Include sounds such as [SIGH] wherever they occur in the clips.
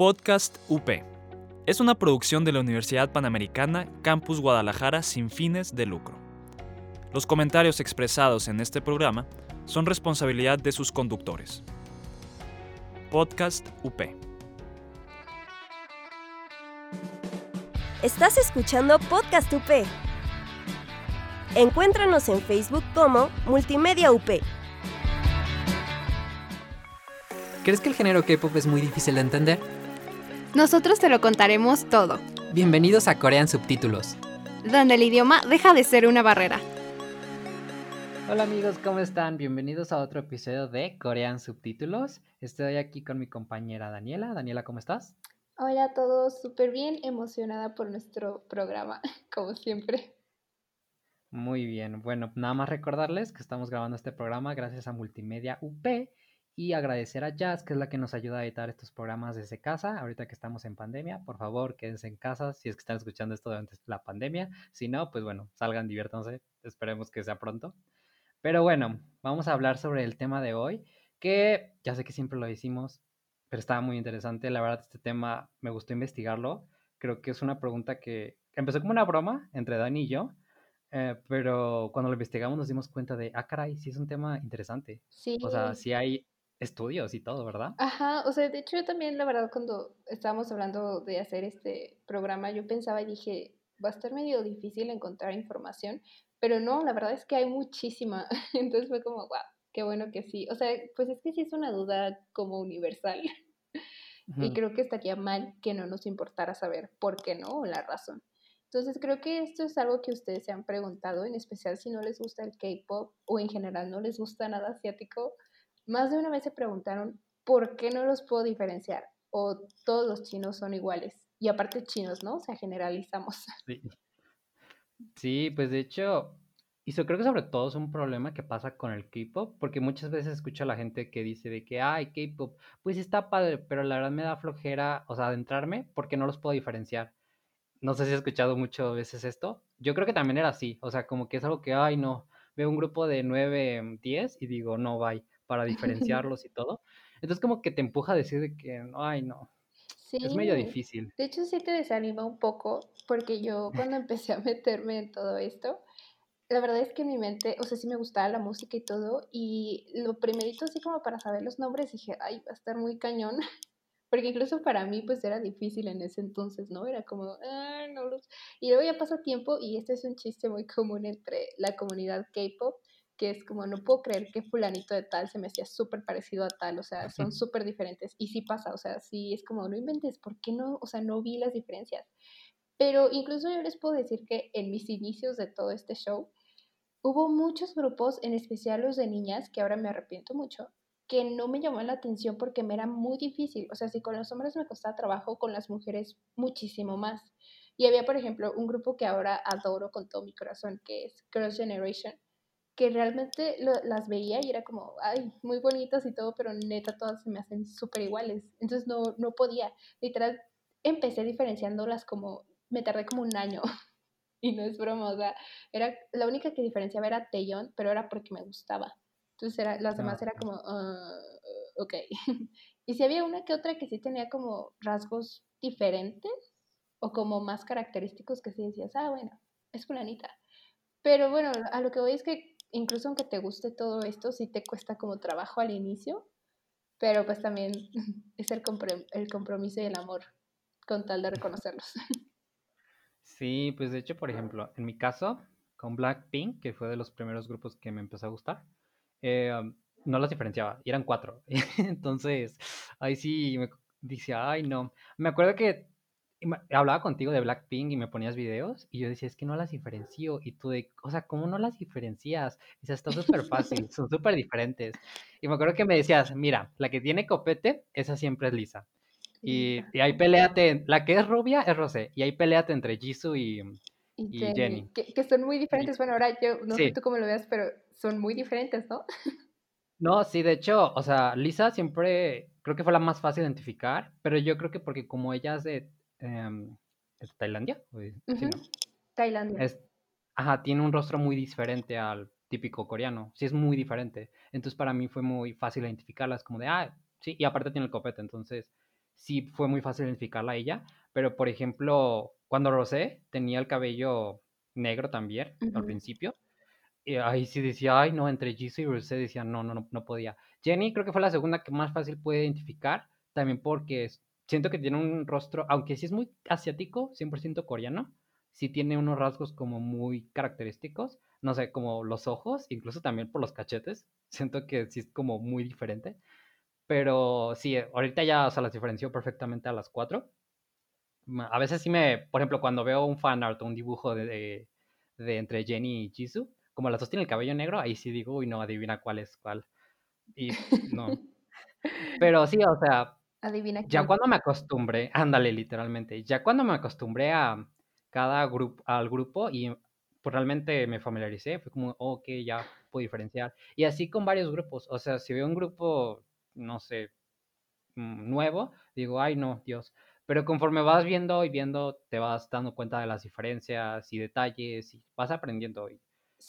Podcast UP. Es una producción de la Universidad Panamericana Campus Guadalajara sin fines de lucro. Los comentarios expresados en este programa son responsabilidad de sus conductores. Podcast UP. Estás escuchando Podcast UP. Encuéntranos en Facebook como Multimedia UP. ¿Crees que el género K-pop es muy difícil de entender? Nosotros te lo contaremos todo, Bienvenidos a Corean Subtítulos. donde el idioma deja de ser una barrera. Hola amigos, ¿cómo están? Bienvenidos a otro episodio de Corean Subtítulos. Estoy aquí con mi compañera Daniela. Daniela, ¿cómo estás? Hola a todos, súper bien emocionada por nuestro programa, [LAUGHS] como siempre. Muy bien. Bueno, nada más recordarles que estamos grabando este programa gracias a Multimedia UP y agradecer a Jazz, que es la que nos ayuda a editar estos programas desde casa, ahorita que estamos en pandemia. Por favor, quédense en casa si es que están escuchando esto durante la pandemia. Si no, pues bueno, salgan, diviértanse. Esperemos que sea pronto. Pero bueno, vamos a hablar sobre el tema de hoy, que ya sé que siempre lo decimos, pero estaba muy interesante. La verdad, este tema me gustó investigarlo. Creo que es una pregunta que empezó como una broma entre Dani y yo, eh, pero cuando lo investigamos nos dimos cuenta de, ah, caray, sí es un tema interesante. Sí. O sea, sí hay estudios y todo, ¿verdad? Ajá, o sea, de hecho yo también, la verdad, cuando estábamos hablando de hacer este programa, yo pensaba y dije, va a estar medio difícil encontrar información, pero no, la verdad es que hay muchísima. [LAUGHS] Entonces fue como, wow, qué bueno que sí. O sea, pues es que sí es una duda como universal. [LAUGHS] Y creo que estaría mal que no nos importara saber por qué no o la razón. Entonces creo que esto es algo que ustedes se han preguntado, en especial si no les gusta el K-pop o en general no les gusta nada asiático. Más de una vez se preguntaron por qué no los puedo diferenciar o todos los chinos son iguales. Y aparte chinos, ¿no? O sea, generalizamos. [LAUGHS] Sí. Sí, pues de hecho, y eso creo que sobre todo es un problema que pasa con el K-pop, porque muchas veces escucho a la gente que dice de que, ay, K-pop, pues está padre, pero la verdad me da flojera, o sea, adentrarme porque no los puedo diferenciar. No sé si has escuchado muchas veces esto. Yo creo que también era así, o sea, como que es algo que, ay, no, veo un grupo de 9, 10 y digo, no, bye, para [LAUGHS] diferenciarlos y todo. Entonces como que te empuja a decir de que, ay, no, es medio Sí, difícil. de hecho sí te desanima un poco porque yo cuando empecé a meterme en todo esto, la verdad es que en mi mente, o sea, sí me gustaba la música y todo, y lo primerito así como para saber los nombres, dije, ay, va a estar muy cañón, [LAUGHS] porque incluso para mí pues era difícil en ese entonces, ¿no? Era como, ah, no los... Y luego ya pasa tiempo y este es un chiste muy común entre la comunidad K-pop, que es como, no puedo creer que fulanito de tal se me hacía súper parecido a tal, o sea, son súper diferentes, y sí pasa, o sea, sí es como, no inventes, ¿por qué no? O sea, no vi las diferencias. Pero incluso yo les puedo decir que en mis inicios de todo este show, Hubo muchos grupos, en especial los de niñas, que ahora me arrepiento mucho, que no me llamó la atención porque me era muy difícil. O sea, si con los hombres me costaba trabajo, con las mujeres muchísimo más. Y había, por ejemplo, un grupo que ahora adoro con todo mi corazón, que es Girls' Generation, que realmente lo- las veía y era como, ay, muy bonitas y todo, pero neta todas se me hacen súper iguales. Entonces no, no podía. Literal, empecé diferenciándolas como, me tardé como un año. [LAUGHS] Y no es broma, o sea, era, la única que diferenciaba era Taeyong, pero era porque me gustaba. Entonces era, las demás Ah, era como, "Ah, ok. [LAUGHS] Y si había una que otra que sí tenía como rasgos diferentes o como más característicos que sí decías, ah, bueno, es fulanita. Pero bueno, a lo que voy es que incluso aunque te guste todo esto, sí te cuesta como trabajo al inicio, pero pues también [LAUGHS] es el, comprom- el compromiso y el amor con tal de reconocerlos. [LAUGHS] Sí, pues de hecho, por ejemplo, en mi caso, con Blackpink, que fue de los primeros grupos que me empezó a gustar, eh, um, no los diferenciaba, eran cuatro. [LAUGHS] Entonces, ahí sí me decía, ay, no. Me acuerdo que hablaba contigo de Blackpink y me ponías videos, y yo decía, es que no las diferencio. Y tú de, o sea, ¿cómo no las diferencias? Dice, está súper fácil, [LAUGHS] son súper diferentes. Y me acuerdo que me decías, mira, la que tiene copete, esa siempre es lisa. Y, y ahí peleate, la que es rubia es Rosé, y ahí peleate entre Jisoo y, Y y Jenny, Jenny. que, que son muy Y- diferentes. Bueno, ahora yo no sé sí, tú cómo lo veas, pero son muy diferentes, ¿no? [LAUGHS] no, sí, de hecho, o sea, Lisa siempre creo que fue la más fácil de identificar, pero yo creo que porque como ella es de, em, ¿es de Tailandia, sí, ¿no? Tailandia. Es, ajá, tiene un rostro muy diferente al típico coreano, sí es muy diferente, entonces para mí fue muy fácil identificarlas, como de, ah, sí, y aparte tiene el copete, entonces sí fue muy fácil identificarla a ella, pero por ejemplo, cuando Rosé tenía el cabello negro también al principio, y ahí sí decía, ay no, entre Jisoo y Rosé decía, no, no, no, no podía. Jenny creo que fue la segunda que más fácil puede identificar, también porque siento que tiene un rostro, aunque sí es muy asiático, 100% coreano, sí tiene unos rasgos como muy característicos, no sé, como los ojos, incluso también por los cachetes, [LAUGHS] siento que sí es como muy diferente. Pero sí, ahorita ya, o sea, las diferenció perfectamente a las cuatro. A veces sí me, por ejemplo, cuando veo un fan art o un dibujo de, de, entre Jenny y Jisoo, como las dos tienen el cabello negro, ahí sí digo, uy, no, adivina cuál es cuál. Y no. [LAUGHS] Pero sí, o sea, adivina ya cuando me acostumbré, ándale, literalmente, ya cuando me acostumbré a cada grupo, al grupo y pues realmente me familiaricé, fue como, ok, ya puedo diferenciar. Y así con varios grupos, o sea, si veo un grupo no sé, mm, nuevo, digo, ay no, Dios. Pero conforme vas viendo y viendo, te vas dando cuenta de las diferencias y detalles y vas aprendiendo. hoy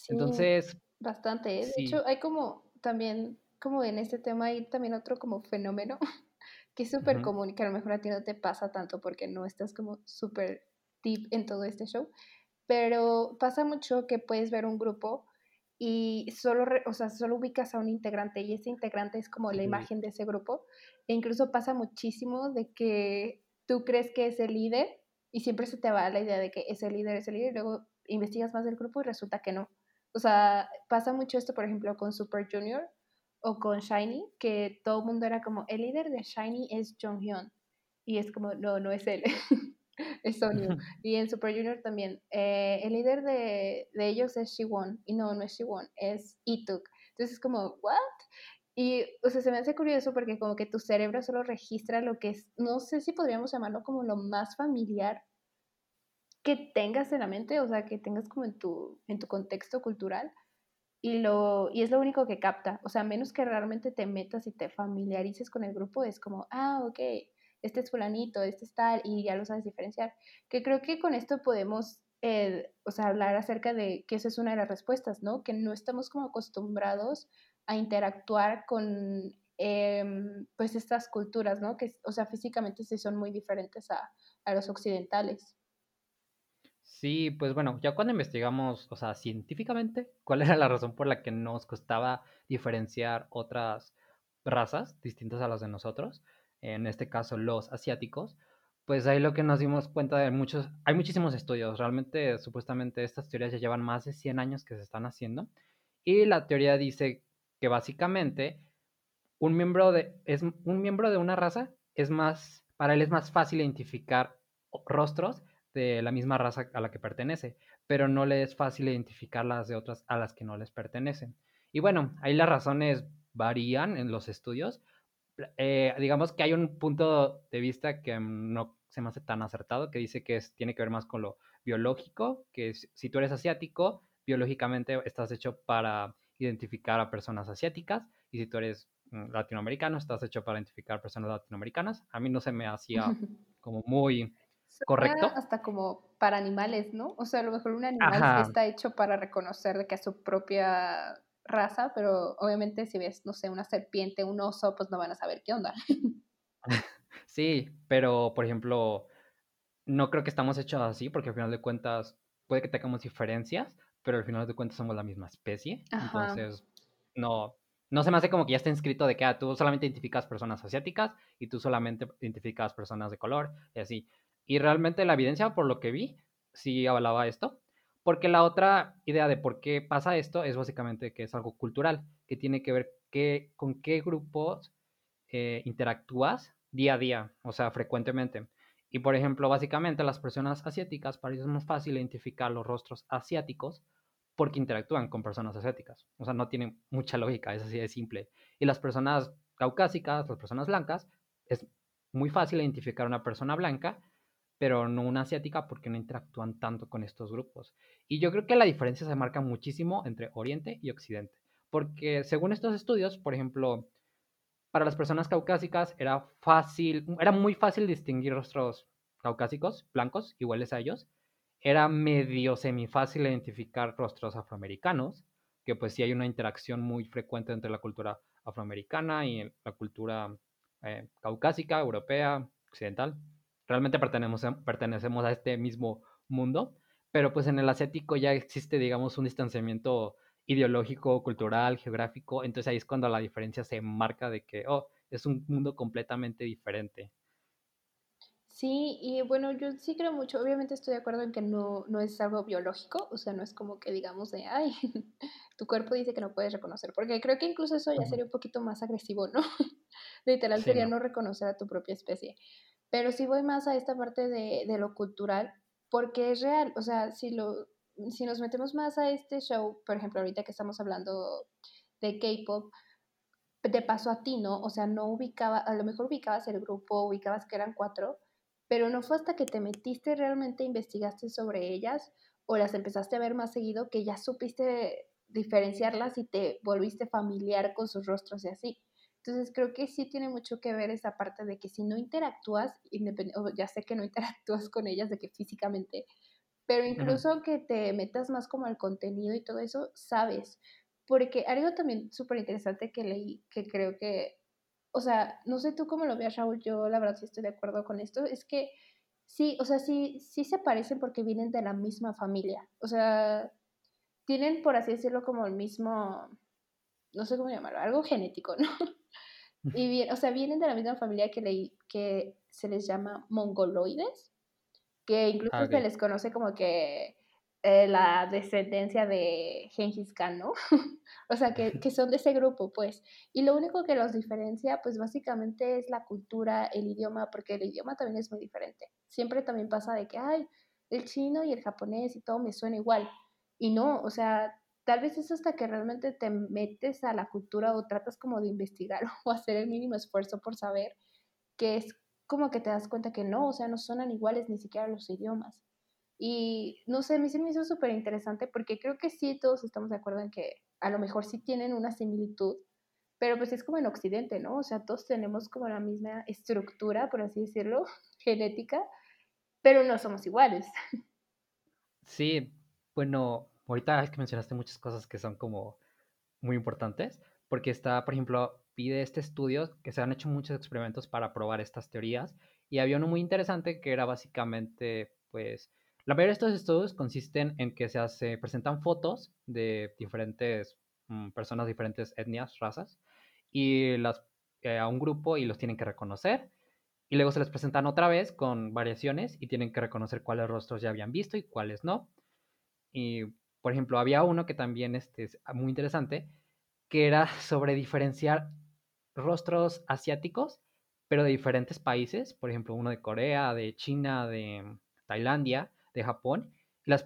Entonces... Bastante. ¿eh? De hecho, hay como también, como en este tema, hay también otro como fenómeno [LAUGHS] que es súper común y que a lo mejor a ti no te pasa tanto porque no estás como súper deep en todo este show. Pero pasa mucho que puedes ver un grupo y solo, o sea, solo ubicas a un integrante y ese integrante es como la imagen de ese grupo. E incluso pasa muchísimo de que tú crees que es el líder y siempre se te va la idea de que es el líder, es el líder, y luego investigas más del grupo y resulta que no. O sea, pasa mucho esto, por ejemplo, con Super Junior o con Shiny, que todo el mundo era como, el líder de Shiny es Jonghyun. Y es como, no, no es él. [LAUGHS] es Sonyu. Y en Super Junior también. Eh, el líder de, de, ellos es Shiwon. Y no, no es Shiwon, es Ituk. Entonces es como, ¿what? Y, o sea, se me hace curioso porque como que tu cerebro solo registra lo que es, no sé si podríamos llamarlo como lo más familiar que tengas en la mente, o sea, que tengas como en tu, en tu contexto cultural. Y, lo, y es lo único que capta, o sea, menos que realmente te metas y te familiarices con el grupo, es como, ah, ok, este es fulanito, este es tal, y ya lo sabes diferenciar. Que creo que con esto podemos, eh, o sea, hablar acerca de que esa es una de las respuestas, ¿no? Que no estamos como acostumbrados a interactuar con, em, pues, estas culturas, ¿no? Que, o sea, físicamente sí son muy diferentes a, a los occidentales. Sí, pues bueno, ya cuando investigamos, o sea, científicamente, cuál era la razón por la que nos costaba diferenciar otras razas distintas a las de nosotros, en este caso los asiáticos, pues ahí lo que nos dimos cuenta de muchos, hay muchísimos estudios, realmente supuestamente estas teorías ya llevan más de 100 años que se están haciendo y la teoría dice que básicamente un miembro de, es, un miembro de una raza es más, para él es más fácil identificar rostros de la misma raza a la que pertenece, pero no le es fácil identificar las de otras a las que no les pertenecen. Y bueno, ahí las razones varían en los estudios, eh, digamos que hay un punto de vista que no se me hace tan acertado, que dice que es, tiene que ver más con lo biológico, que si tú eres asiático, biológicamente estás hecho para identificar a personas asiáticas, y si tú eres mm, latinoamericano, estás hecho para identificar personas latinoamericanas. A mí no se me hacía [LAUGHS] como muy correcto. Hasta como para animales, ¿no? O sea, a lo mejor un animal está hecho para reconocer de que a su propia raza, pero obviamente si ves, no sé, una serpiente, un oso, pues no van a saber qué onda. [LAUGHS] Sí, pero por ejemplo, no creo que estamos hechos así, porque al final de cuentas puede que tengamos diferencias, pero al final de cuentas somos la misma especie. Entonces, no, no se me hace como que ya está inscrito de que ah, tú solamente identificas personas asiáticas y tú solamente identificas personas de color y así. Y realmente la evidencia, por lo que vi, sí hablaba esto. Porque la otra idea de por qué pasa esto es básicamente que es algo cultural, que tiene que ver que, con qué grupos eh, interactúas día a día, o sea, frecuentemente. Y por ejemplo, básicamente las personas asiáticas, para ellos es más fácil identificar los rostros asiáticos porque interactúan con personas asiáticas. O sea, no tiene mucha lógica, es así de simple. Y las personas caucásicas, las personas blancas, es muy fácil identificar una persona blanca pero no una asiática porque no interactúan tanto con estos grupos. Y yo creo que la diferencia se marca muchísimo entre Oriente y Occidente, porque según estos estudios, por ejemplo, para las personas caucásicas era fácil, era muy fácil distinguir rostros caucásicos, blancos, iguales a ellos. Era medio semifácil identificar rostros afroamericanos, que pues sí hay una interacción muy frecuente entre la cultura afroamericana y la cultura eh, caucásica, europea, occidental. Realmente pertenecemos, pertenecemos a este mismo mundo, pero pues en el asiático ya existe, digamos, un distanciamiento ideológico, cultural, geográfico, entonces ahí es cuando la diferencia se marca de que, oh, es un mundo completamente diferente. Sí, y bueno, yo sí creo mucho, obviamente estoy de acuerdo en que no, no es algo biológico, o sea, no es como que digamos de, ay, [LAUGHS] tu cuerpo dice que no puedes reconocer, porque creo que incluso eso ya sería un poquito más agresivo, ¿no? [LAUGHS] Literal sería no. reconocer a tu propia especie. Pero sí voy más a esta parte de, de lo cultural, porque es real, o sea, si, lo, si nos metemos más a este show, por ejemplo, ahorita que estamos hablando de K-Pop, te pasó a ti, ¿no? O sea, no ubicaba, a lo mejor ubicabas el grupo, ubicabas que eran cuatro, pero no fue hasta que te metiste realmente, investigaste sobre ellas o las empezaste a ver más seguido que ya supiste diferenciarlas y te volviste familiar con sus rostros y así. Entonces creo que sí tiene mucho que ver esa parte de que si no interactúas, ya sé que no [LAUGHS] interactúas con ellas de que físicamente, pero incluso que te metas más como al contenido y todo eso, sabes. Porque algo también súper interesante que leí, que creo que o sea, no sé tú cómo lo veas, Raúl, yo la verdad sí estoy de acuerdo con esto, es que sí, o sea, sí, sí se parecen porque vienen de la misma familia, o sea, tienen, por así decirlo, como el mismo, no sé cómo llamarlo, algo genético, [LAUGHS] ¿no? Y bien, o sea, vienen de la misma familia que, le, que se les llama mongoloides, que incluso ah, se les conoce como que eh, la descendencia de Gengis Khan, ¿no? [LAUGHS] o sea, que, que, son de ese grupo, pues. Y lo único que los diferencia, pues básicamente es la cultura, el idioma, porque el idioma también es muy diferente. Siempre también pasa de que, ay, el chino y el japonés y todo me suena igual. Y no, o sea, tal vez es hasta que realmente te metes a la cultura o tratas como de investigar [LAUGHS] o hacer el mínimo esfuerzo por saber que es como que te das cuenta que no, o sea, no suenan iguales ni siquiera los idiomas. Y no sé, a mí se me hizo súper interesante porque creo que sí, todos estamos de acuerdo en que a lo mejor sí tienen una similitud, pero pues es como en Occidente, ¿no? O sea, todos tenemos como la misma estructura, por así decirlo, [LAUGHS] genética, pero no somos iguales. Sí, bueno, ahorita es que mencionaste muchas cosas que son como muy importantes, porque está, por ejemplo, pide este estudio que se han hecho muchos experimentos para probar estas teorías, y había uno muy interesante que era básicamente, pues, la mayoría de estos estudios consisten en que se hace, presentan fotos de diferentes mm, personas, diferentes etnias, razas, y eh, a un grupo y los tienen que reconocer. Y luego se les presentan otra vez con variaciones y tienen que reconocer cuáles rostros ya habían visto y cuáles no. Por ejemplo, había uno que también este, es muy interesante, que era [LAUGHS] sobre diferenciar rostros asiáticos, pero de diferentes países, por ejemplo, uno de Corea, de China, de Tailandia, de Japón,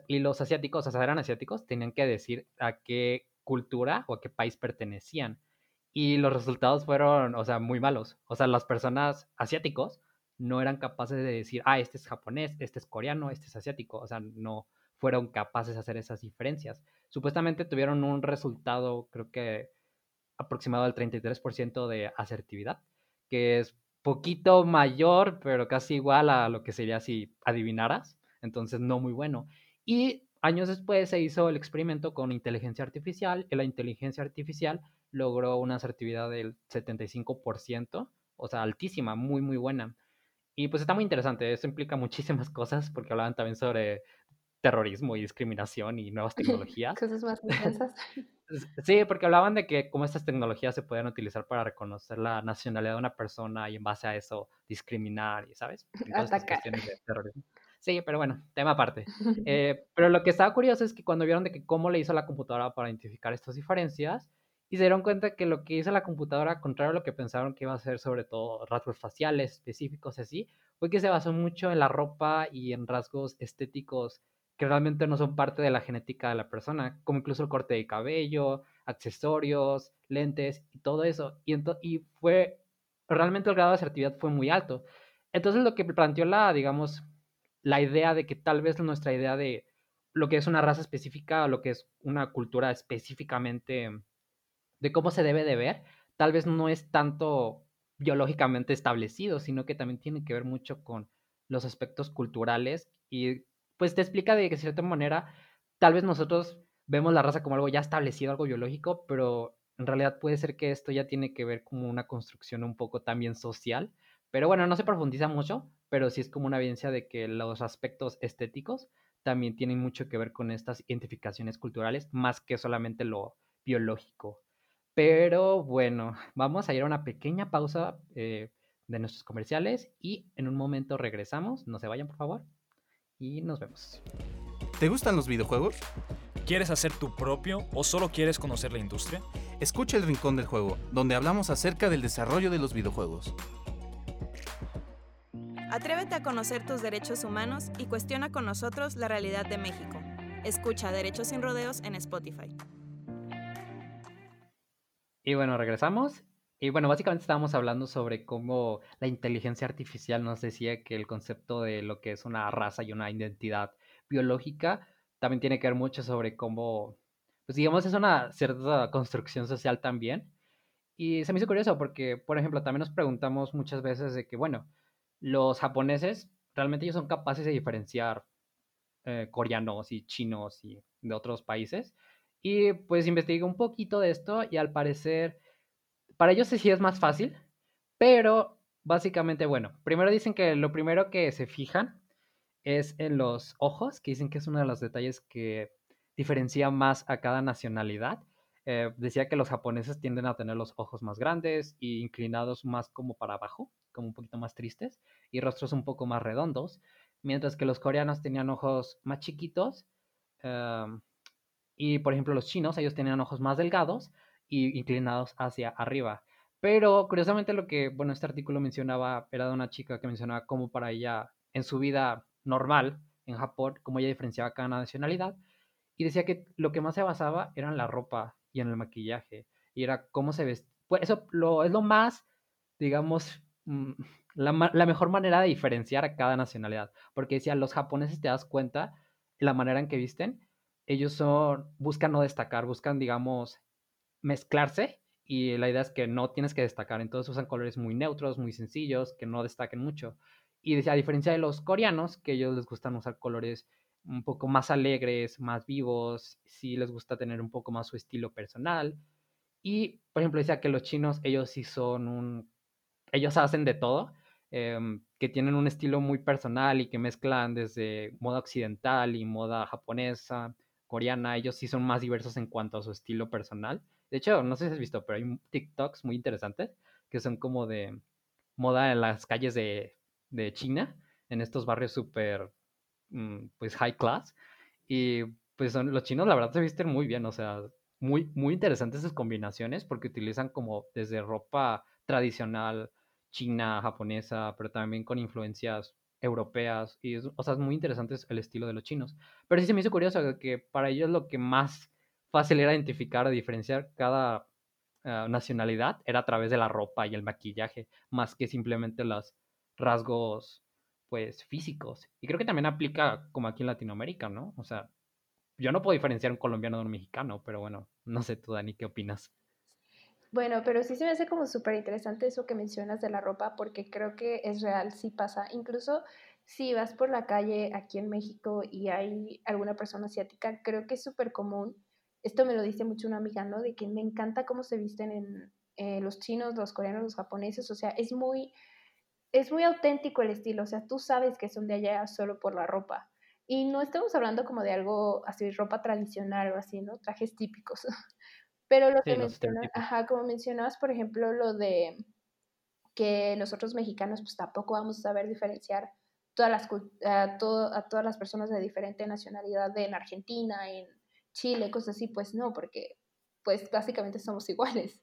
y los asiáticos, o sea, eran asiáticos, tenían que decir a qué cultura o a qué país pertenecían. Y los resultados fueron, o sea, muy malos. O sea, las personas asiáticos no eran capaces de decir, ah, este es japonés, este es coreano, este es asiático. O sea, no fueron capaces de hacer esas diferencias. Supuestamente tuvieron un resultado, creo que aproximado al 33% de asertividad, que es poquito mayor, pero casi igual a lo que sería si adivinaras entonces no muy bueno. Y años después se hizo el experimento con inteligencia artificial y la inteligencia artificial logró una asertividad del 75%, o sea, altísima, muy, muy buena. Y pues está muy interesante, eso implica muchísimas cosas porque hablaban también sobre terrorismo y discriminación y nuevas [LAUGHS] tecnologías. Cosas más intensas. [LAUGHS] Sí, porque hablaban de que cómo estas tecnologías se pueden utilizar para reconocer la nacionalidad de una persona y en base a eso discriminar, ¿sabes? [LAUGHS] Atacar. Sí, pero bueno, tema aparte. Eh, pero lo que estaba curioso es que cuando vieron de que cómo le hizo la computadora para identificar estas diferencias, y se dieron cuenta que lo que hizo la computadora, contrario a lo que pensaron que iba a ser sobre todo rasgos faciales específicos así, fue que se basó mucho en la ropa y en rasgos estéticos que realmente no son parte de la genética de la persona, como incluso el corte de cabello, accesorios, lentes y todo eso. Y, y fue, realmente el grado de asertividad fue muy alto. Entonces lo que planteó la, digamos, la idea de que tal vez nuestra idea de lo que es una raza específica lo que es una cultura específicamente de cómo se debe de ver, tal vez no es tanto biológicamente establecido, sino que también tiene que ver mucho con los aspectos culturales y pues te explica de que de cierta manera tal vez nosotros vemos la raza como algo ya establecido, algo biológico, pero en realidad puede ser que esto ya tiene que ver como una construcción un poco también social Pero bueno, no se profundiza mucho, pero sí es como una evidencia de que los aspectos estéticos también tienen mucho que ver con estas identificaciones culturales, más que solamente lo biológico. Pero bueno, [LAUGHS] vamos a ir a una pequeña pausa eh, de nuestros comerciales y en un momento regresamos. No se vayan, por favor. Y nos vemos. ¿Te gustan los videojuegos? ¿Quieres hacer tu propio o solo quieres conocer la industria? Escucha el Rincón del Juego, donde hablamos acerca del desarrollo de los videojuegos. Atrévete a conocer tus derechos humanos y cuestiona con nosotros la realidad de México. Escucha Derechos sin Rodeos en Spotify. Y bueno, regresamos. Y bueno, básicamente estábamos hablando sobre cómo la inteligencia artificial nos decía que el concepto de lo que es una raza y una identidad biológica también tiene que ver mucho sobre cómo, pues digamos, es una cierta construcción social también. Y se me hizo curioso porque, por ejemplo, también nos preguntamos muchas veces de que, bueno, los japoneses realmente ellos son capaces de diferenciar eh, coreanos y chinos y de otros países. Y pues investigué un poquito de esto y al parecer, para ellos sí es más fácil, pero básicamente, bueno, primero dicen que lo primero que se fijan es en los ojos, que dicen que es uno de los detalles que diferencia más a cada nacionalidad. Eh, decía que los japoneses tienden a tener los ojos más grandes y inclinados más como para abajo, como un poquito más tristes, y rostros un poco más redondos, mientras que los coreanos tenían ojos más chiquitos. Em, y por ejemplo los chinos, ellos tenían ojos más delgados y inclinados hacia arriba. Pero curiosamente lo que, bueno, este artículo mencionaba era de una chica que mencionaba cómo para ella en su vida normal en Japón, cómo ella diferenciaba cada nacionalidad. Y decía que lo que más se basaba era en la ropa y en el maquillaje. Y era cómo se vestía. Pues eso lo, es lo más, digamos, mm, la, la, mejor manera de diferenciar a cada nacionalidad. Porque decía, los japoneses te das cuenta la manera en que visten. Ellos son, buscan no destacar, buscan, digamos, mezclarse. Y la idea es que no tienes que destacar. Entonces usan colores muy neutros, muy sencillos, que no destaquen mucho. Y a diferencia de los coreanos, que ellos les gustan usar colores un poco más alegres, más vivos, sí les gusta tener un poco más su estilo personal. Y, por ejemplo, decía que los chinos, ellos sí son un... Ellos hacen de todo, em, que tienen un estilo muy personal y que mezclan desde moda occidental y moda japonesa, coreana. Ellos sí son más diversos en cuanto a su estilo personal. De hecho, no sé si has visto, pero hay TikToks muy interesantes que son como de moda en las calles de, de China, en estos barrios súper Mm, pues high class. Y pues son, los chinos la verdad se visten muy bien, o sea, muy, muy interesantes sus combinaciones porque utilizan como desde ropa tradicional china, japonesa, pero también con influencias europeas y o sea, es muy interesante el estilo de los chinos. Pero sí se me hizo curioso que para ellos lo que más fácil era identificar diferenciar cada ah, nacionalidad era a través de la ropa y el maquillaje, más que simplemente los rasgos pues físicos. Y creo que también aplica como aquí en Latinoamérica, ¿no? O sea, yo no puedo diferenciar un colombiano de un mexicano, pero bueno, no sé tú, Dani, ¿qué opinas? Bueno, pero sí se me hace como súper interesante eso que mencionas de la ropa, porque creo que es real, sí pasa. Incluso si vas por la calle aquí en México y hay alguna persona asiática, creo que es súper común. Esto me lo dice mucho una amiga, ¿no? De que me encanta cómo se visten en eh, los chinos, los coreanos, los japoneses. O sea, es muy, es muy auténtico el estilo, o sea, tú sabes que son de allá solo por la ropa. Y no estamos hablando como de algo así, ropa tradicional o así, ¿no? Trajes típicos. [LAUGHS] Pero lo que mencionas, ajá, como mencionabas, por ejemplo, lo de que nosotros mexicanos pues tampoco vamos a saber diferenciar todas las, a, a todas las personas de diferente nacionalidad en Argentina, en Chile, cosas así, pues no, porque pues básicamente somos [LAUGHS] iguales.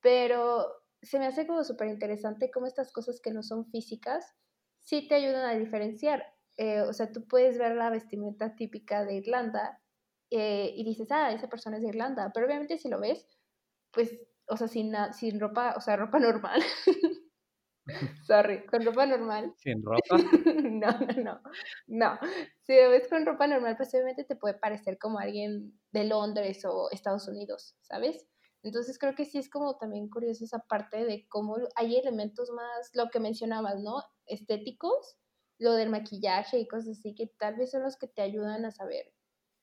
Pero se me hace como súper interesante cómo estas cosas que no son físicas sí te ayudan a diferenciar. Eh, o sea, tú puedes ver la vestimenta típica de Irlanda eh, y dices, ah, esa persona es de Irlanda, pero obviamente si lo ves, pues, o sea, sin, sin ropa, o sea, ropa normal. [LAUGHS] Sorry, con ropa normal. ¿Sin ropa? [LAUGHS] no, no, no. No. Si lo ves con ropa normal, pues obviamente te puede parecer como alguien de Londres o Estados Unidos, ¿sabes? Entonces creo que sí es como también curioso esa parte de cómo hay elementos más, lo que mencionabas, ¿no? Estéticos, lo del maquillaje y cosas así, que tal vez son los que te ayudan a saber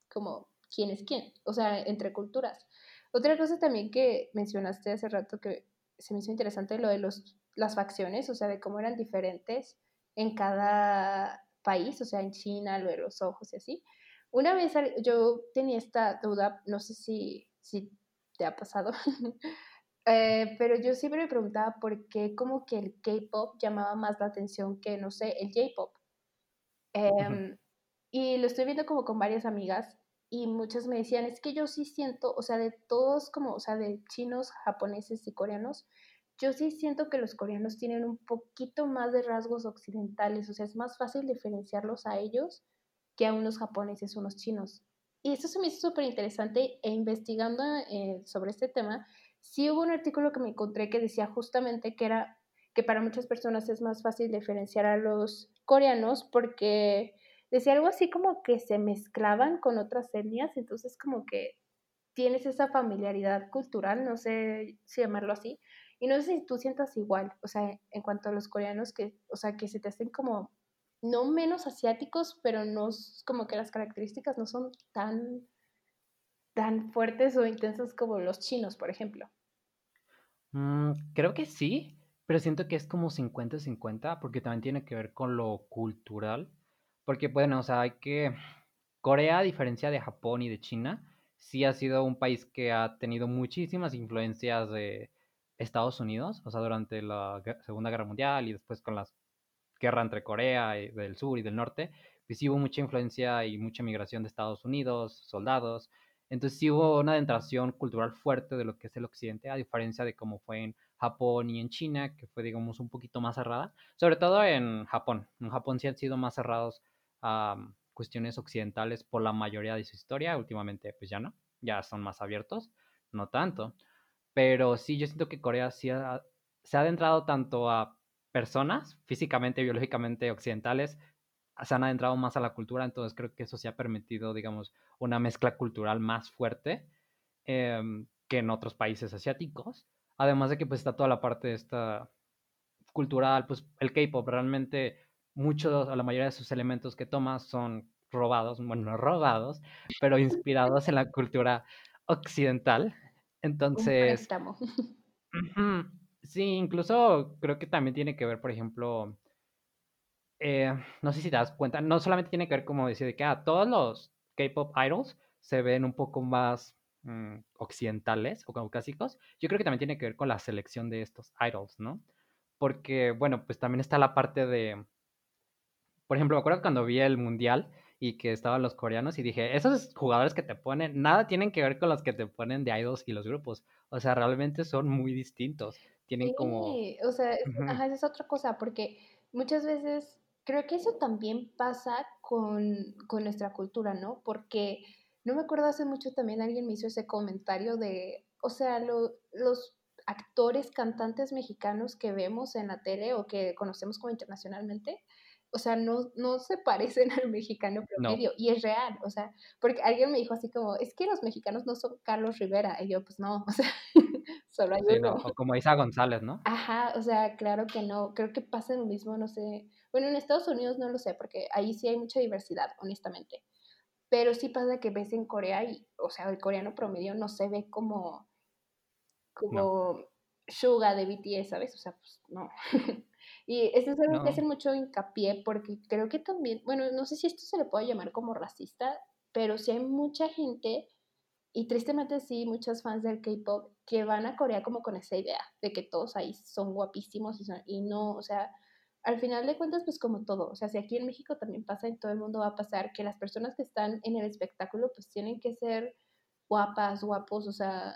como quién es quién, o sea, entre culturas. Otra cosa también que mencionaste hace rato que se me hizo interesante lo de los, las facciones, o sea, de cómo eran diferentes en cada país, o sea, en China, lo de los ojos y así. Una vez yo tenía esta duda, no sé si, si te ha pasado, [LAUGHS] eh, pero yo siempre me preguntaba por qué como que el K-Pop llamaba más la atención que, no sé, el J-Pop. Em, y lo estoy viendo como con varias amigas y muchas me decían, es que yo sí siento, o sea, de todos como, o sea, de chinos, japoneses y coreanos, yo sí siento que los coreanos tienen un poquito más de rasgos occidentales, o sea, es más fácil diferenciarlos a ellos que a unos japoneses unos chinos. Y eso se me hizo súper interesante e investigando eh, sobre este tema, sí hubo un artículo que me encontré que decía justamente que era que para muchas personas es más fácil diferenciar a los coreanos porque decía algo así como que se mezclaban con otras etnias, entonces como que tienes esa familiaridad cultural, no sé si llamarlo así, y no sé si tú sientas igual, o sea, en cuanto a los coreanos que, o sea, que se te hacen como no menos asiáticos, pero no como que las características no son tan tan fuertes o intensas como los chinos, por ejemplo. Mm, creo que sí, pero siento que es como 50-50 porque también tiene que ver con lo cultural. Porque, bueno, o sea, hay que... Corea, a diferencia de Japón y de China, sí ha sido un país que ha tenido muchísimas influencias de Estados Unidos, o sea, durante la Segunda Guerra Mundial y después con la guerra entre Corea del Sur y del Norte, pues sí hubo mucha influencia y mucha migración de Estados Unidos, soldados, entonces sí hubo una adentración cultural fuerte de lo que es el occidente, a diferencia de cómo fue en Japón y en China, que fue, digamos, un poquito más cerrada. Sobre todo en Japón. En Japón sí han sido más cerrados a cuestiones occidentales por la mayoría de su historia. Últimamente, pues ya no. Ya son más abiertos. No tanto. Pero sí, yo siento que Corea sí se ha adentrado tanto a personas físicamente, biológicamente occidentales, se han adentrado más a la cultura, entonces creo que eso sí ha permitido, digamos, una mezcla cultural más fuerte em, que en otros países asiáticos. Además de que pues está toda la parte de esta cultural, pues el K-pop realmente muchos o la mayoría de sus elementos que toma son robados, bueno, no robados, pero [LAUGHS] inspirados en la cultura occidental. Entonces, [LAUGHS] sí, incluso creo que también tiene que ver, por ejemplo, eh, no sé si te das cuenta, no solamente tiene que ver como decir de que ah, todos los K-pop idols se ven un poco más mm, occidentales o caucásicos, yo creo que también tiene que ver con la selección de estos idols, ¿no? Porque, bueno, pues también está la parte de, por ejemplo, me acuerdo cuando vi el mundial y que estaban los coreanos y dije, esos jugadores que te ponen, nada tienen que ver con los que te ponen de idols y los grupos, o sea, realmente son muy distintos, tienen como... o sea, ajá, esa es otra cosa, porque muchas veces creo que eso también pasa con, nuestra cultura, ¿no? Porque no me acuerdo hace mucho también alguien me hizo ese comentario de, o sea, los actores, cantantes mexicanos que vemos en la tele o que conocemos como internacionalmente, o sea, no, no se parecen al mexicano promedio. Y es real, o sea, porque alguien me dijo así como, es que los mexicanos no son Carlos Rivera. Y yo, pues no, [LAUGHS] o sea, solo hay uno. o como Isa González, ¿no? Ajá, o sea, claro que no. Creo que pasa lo mismo, no sé. Bueno, en Estados Unidos no lo sé, porque ahí sí hay mucha diversidad, honestamente. Pero sí pasa que ves en Corea y, o sea, el coreano promedio no se ve como, como Suga de BTS, ¿sabes? O sea, pues no. [LAUGHS] y eso es algo que hacen mucho hincapié porque creo que también, bueno, no sé si esto se le puede llamar como racista, pero sí hay mucha gente, y tristemente sí, muchos fans del K-pop que van a Corea como con esa idea de que todos ahí son guapísimos y, son, y no, o sea, al final de cuentas, pues como todo, o sea, si aquí en México también pasa, en todo el mundo va a pasar que las personas que están en el espectáculo, pues tienen que ser guapas, guapos, o sea,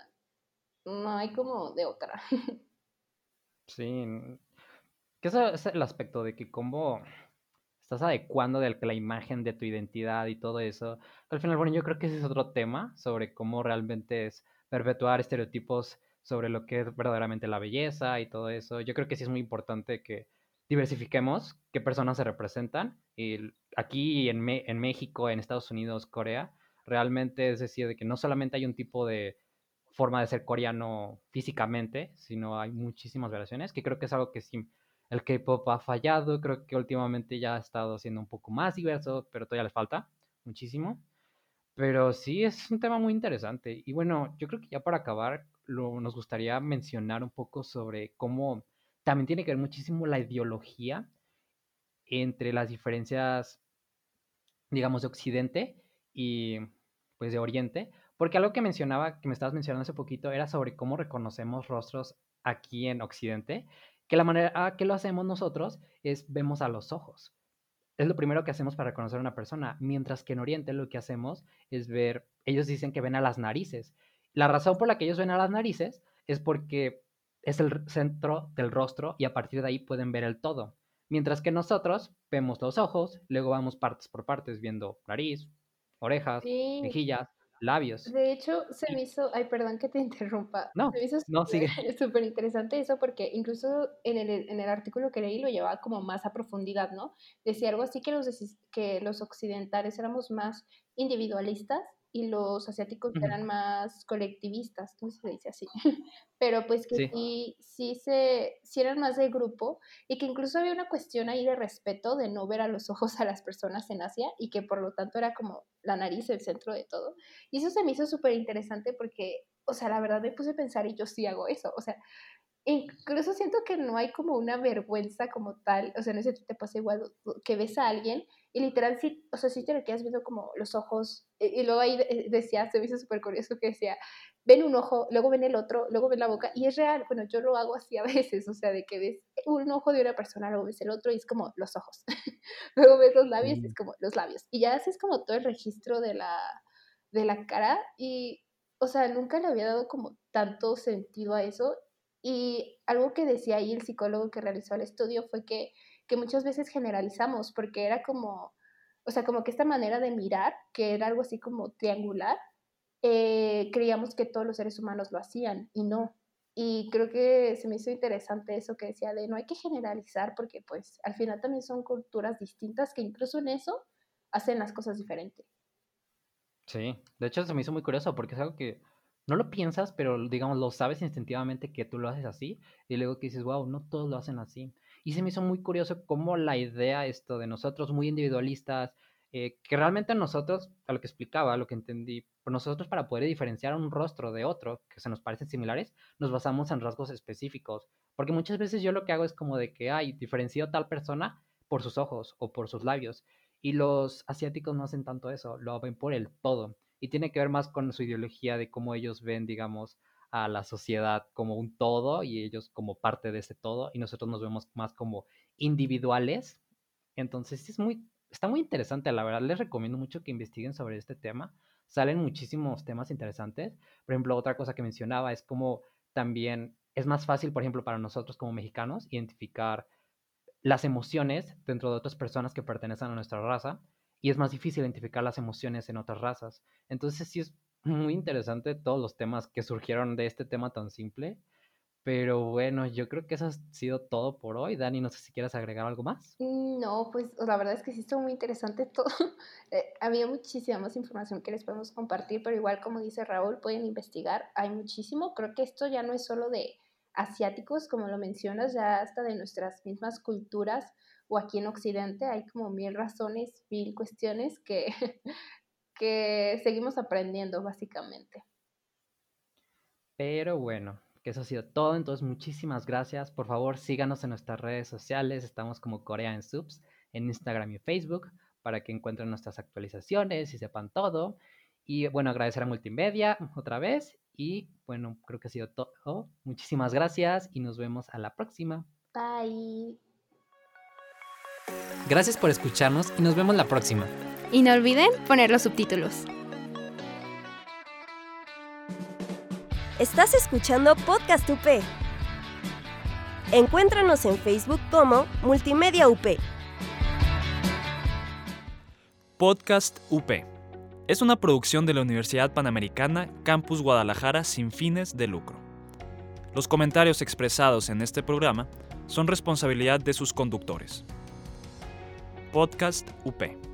no hay como de otra. [LAUGHS] Sí, que es el aspecto de que como estás adecuando de la imagen de tu identidad y todo eso. Al final, bueno, yo creo que ese es otro tema sobre cómo realmente es perpetuar estereotipos sobre lo que es verdaderamente la belleza y todo eso. Yo creo que sí es muy importante que diversifiquemos qué personas se representan. Y aquí en, en México, en Estados Unidos, Corea, realmente es decir, de que no solamente hay un tipo de forma de ser coreano físicamente, sino hay muchísimas variaciones, que creo que es algo que sí, el K-pop ha fallado, creo que últimamente ya ha estado siendo un poco más diverso, pero todavía le falta muchísimo. Pero sí, es un tema muy interesante. Y bueno, yo creo que ya para acabar, lo- nos gustaría mencionar un poco sobre cómo también tiene que ver muchísimo la ideología entre las diferencias, digamos, de Occidente y pues de Oriente, porque algo que mencionaba, que me estabas mencionando hace poquito, era sobre cómo reconocemos rostros aquí en Occidente, que la manera que lo hacemos nosotros es vemos a los ojos. Es lo primero que hacemos para reconocer a una persona, mientras que en Oriente lo que hacemos es ver, ellos dicen que ven a las narices. La razón por la que ellos ven a las narices es porque es el centro del rostro y a partir de ahí pueden ver el todo. Mientras que nosotros vemos los ojos, luego vamos partes por partes viendo nariz, orejas, Sí. mejillas, labios. De hecho, se me hizo, ay, perdón que te [LAUGHS] interrumpa, No, se me hizo no, sigue. [LAUGHS] súper interesante eso porque incluso en el, en el artículo que leí lo llevaba como más a profundidad, ¿no? Decía algo así que los, que los occidentales éramos más individualistas y los asiáticos Ujú. eran más colectivistas, si se dice así, [LAUGHS] pero pues que Sí. sí, sí, se, sí eran más de grupo y que incluso había una cuestión ahí de respeto de no ver a los ojos a las personas en Asia y que por lo tanto era como la nariz el centro de todo. Y eso se me hizo súper interesante porque, o sea, la verdad me puse a pensar y yo sí hago eso. O sea, incluso siento que no hay como una vergüenza como tal. O sea, no sé si te pasa igual que ves a alguien y literal sí, o sea, sí te lo quedas viendo como los ojos. Y, y luego ahí de- decía, se me hizo súper curioso que decía, ven un ojo, luego ven el otro, luego ven la boca. Y es real, bueno, yo lo hago así a [LAUGHS] veces, o sea, de que ves un ojo de una persona, luego ves el otro y es como los ojos. [LAUGHS] luego ves los labios y Mm. es como los labios. Y ya haces como todo el registro de la, de la cara y, o sea, nunca le había dado como tanto sentido a eso. Y algo que decía ahí el psicólogo que realizó el estudio fue que, que muchas veces generalizamos, porque era como, o sea, como que esta manera de mirar, que era algo así como triangular, eh, creíamos que todos los seres humanos lo hacían y no. Y creo que se me hizo interesante eso que decía de no hay que generalizar porque pues al final también son culturas distintas que incluso en eso hacen las cosas diferentes. Sí, de hecho se me hizo muy curioso porque es algo que no lo piensas, pero digamos, lo sabes instintivamente que tú lo haces así y luego que dices, wow, no todos lo hacen así. Y se me hizo muy curioso cómo la idea esto de nosotros muy individualistas, eh, que realmente nosotros, a lo que explicaba, a lo que entendí, nosotros para poder diferenciar un rostro de otro, que se nos parecen similares, nos basamos en rasgos específicos. Porque muchas veces yo lo que hago es como de que, ay, diferencio a tal persona por sus ojos o por sus labios. Y los asiáticos no hacen tanto eso, lo ven por el todo. Y tiene que ver más con su ideología de cómo ellos ven, digamos, a la sociedad como un todo y ellos como parte de ese todo y nosotros nos vemos más como individuales. Entonces es muy, está muy interesante, la verdad les recomiendo mucho que investiguen sobre este tema. Salen muchísimos temas interesantes. Por ejemplo, otra cosa que mencionaba es como también es más fácil, por ejemplo, para nosotros como mexicanos identificar las emociones dentro de otras personas que pertenecen a nuestra raza y es más difícil identificar las emociones en otras razas. Entonces sí es muy interesante todos los temas que surgieron de este tema tan simple. Pero bueno, yo creo que eso ha sido todo por hoy. Dani, no sé si quieres agregar algo más. Mm, No, pues la verdad es que sí estuvo muy interesante [LAUGHS] todo. Eh, había muchísima más información que les podemos compartir, pero igual como dice Raúl, pueden investigar. Hay muchísimo. Creo que esto ya no es solo de asiáticos, como lo mencionas, ya hasta de nuestras mismas culturas o aquí en Occidente hay como mil razones, mil cuestiones que, [LAUGHS] que seguimos aprendiendo básicamente. Pero bueno, que eso ha sido todo. Entonces, muchísimas gracias. Por favor, síganos en nuestras redes sociales. Estamos como Corea en Subs en Instagram y Facebook para que encuentren nuestras actualizaciones y sepan todo. Y bueno, agradecer a Multimedia otra vez. Y bueno, creo que ha sido todo. Muchísimas gracias y nos vemos a la próxima. Bye. Gracias por escucharnos y nos vemos la próxima. Y no olviden poner los subtítulos. Estás escuchando Podcast UP. Encuéntranos en Facebook como Multimedia UP. Podcast UP. Es una producción de la Universidad Panamericana Campus Guadalajara sin fines de lucro. Los comentarios expresados en este programa son responsabilidad de sus conductores. Podcast UP.